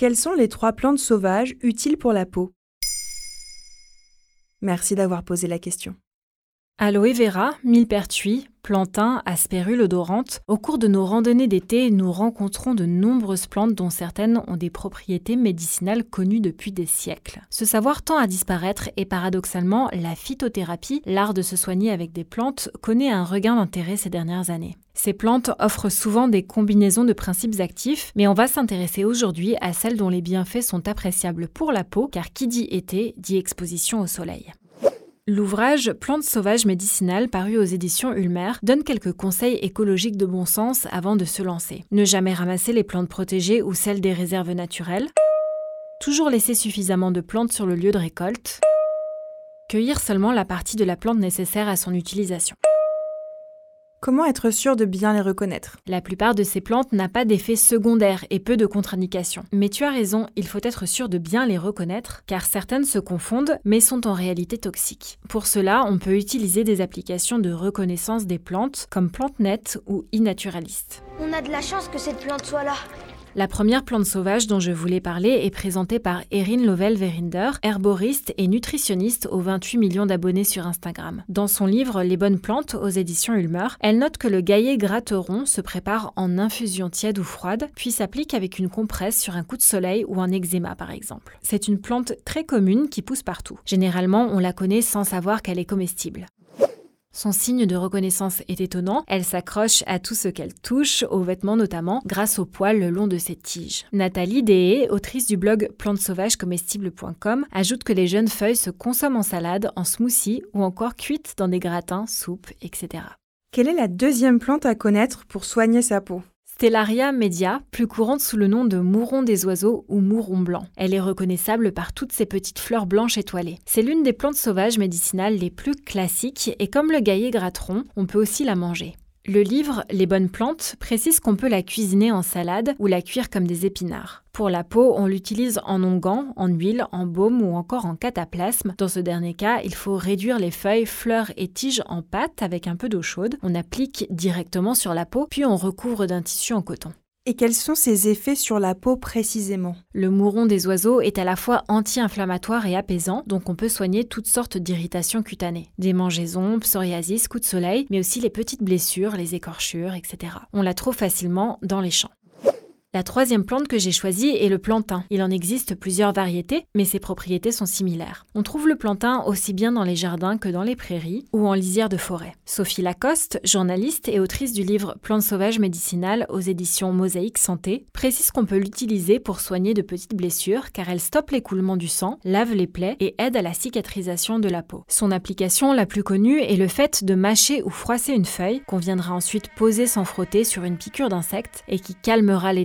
Quelles sont les trois plantes sauvages utiles pour la peau? Merci d'avoir posé la question. Aloe vera, millepertuis, plantain, aspérule odorante. Au cours de nos randonnées d'été, nous rencontrons de nombreuses plantes dont certaines ont des propriétés médicinales connues depuis des siècles. Ce savoir tend à disparaître et paradoxalement, la phytothérapie, l'art de se soigner avec des plantes, connaît un regain d'intérêt ces dernières années. Ces plantes offrent souvent des combinaisons de principes actifs, mais on va s'intéresser aujourd'hui à celles dont les bienfaits sont appréciables pour la peau, car qui dit été dit exposition au soleil. L'ouvrage Plantes sauvages médicinales paru aux éditions Ulmer donne quelques conseils écologiques de bon sens avant de se lancer. Ne jamais ramasser les plantes protégées ou celles des réserves naturelles. Toujours laisser suffisamment de plantes sur le lieu de récolte. Cueillir seulement la partie de la plante nécessaire à son utilisation. Comment être sûr de bien les reconnaître? La plupart de ces plantes n'a pas d'effet secondaire et peu de contre-indications. Mais tu as raison, il faut être sûr de bien les reconnaître, car certaines se confondent, mais sont en réalité toxiques. Pour cela, on peut utiliser des applications de reconnaissance des plantes, comme PlanteNet ou iNaturalist. On a de la chance que cette plante soit là. La première plante sauvage dont je voulais parler est présentée par Erin Lovell-Verinder, herboriste et nutritionniste aux 28 millions d'abonnés sur Instagram. Dans son livre Les bonnes plantes aux éditions Ulmer, elle note que le gaillet gratteron se prépare en infusion tiède ou froide, puis s'applique avec une compresse sur un coup de soleil ou un eczéma par exemple. C'est une plante très commune qui pousse partout. Généralement, on la connaît sans savoir qu'elle est comestible. Son signe de reconnaissance est étonnant, elle s'accroche à tout ce qu'elle touche, aux vêtements notamment, grâce aux poils le long de ses tiges. Nathalie Dehé, autrice du blog plantesauvagescomestibles.com, ajoute que les jeunes feuilles se consomment en salade, en smoothie ou encore cuites dans des gratins, soupes, etc. Quelle est la deuxième plante à connaître pour soigner sa peau? Stellaria media, plus courante sous le nom de mouron des oiseaux ou mouron blanc. Elle est reconnaissable par toutes ses petites fleurs blanches étoilées. C'est l'une des plantes sauvages médicinales les plus classiques et comme le gaillet gratteron, on peut aussi la manger. Le livre Les bonnes plantes précise qu'on peut la cuisiner en salade ou la cuire comme des épinards. Pour la peau, on l'utilise en onguent, en huile, en baume ou encore en cataplasme. Dans ce dernier cas, il faut réduire les feuilles, fleurs et tiges en pâte avec un peu d'eau chaude. On applique directement sur la peau, puis on recouvre d'un tissu en coton. Et quels sont ses effets sur la peau précisément? Le mouron des oiseaux est à la fois anti-inflammatoire et apaisant, donc on peut soigner toutes sortes d'irritations cutanées. Des mangeaisons, psoriasis, coups de soleil, mais aussi les petites blessures, les écorchures, etc. On la trouve facilement dans les champs. La troisième plante que j'ai choisie est le plantain. Il en existe plusieurs variétés, mais ses propriétés sont similaires. On trouve le plantain aussi bien dans les jardins que dans les prairies ou en lisière de forêt. Sophie Lacoste, journaliste et autrice du livre Plantes sauvages médicinales aux éditions Mosaïque Santé, précise qu'on peut l'utiliser pour soigner de petites blessures car elle stoppe l'écoulement du sang, lave les plaies et aide à la cicatrisation de la peau. Son application la plus connue est le fait de mâcher ou froisser une feuille qu'on viendra ensuite poser sans frotter sur une piqûre d'insecte et qui calmera les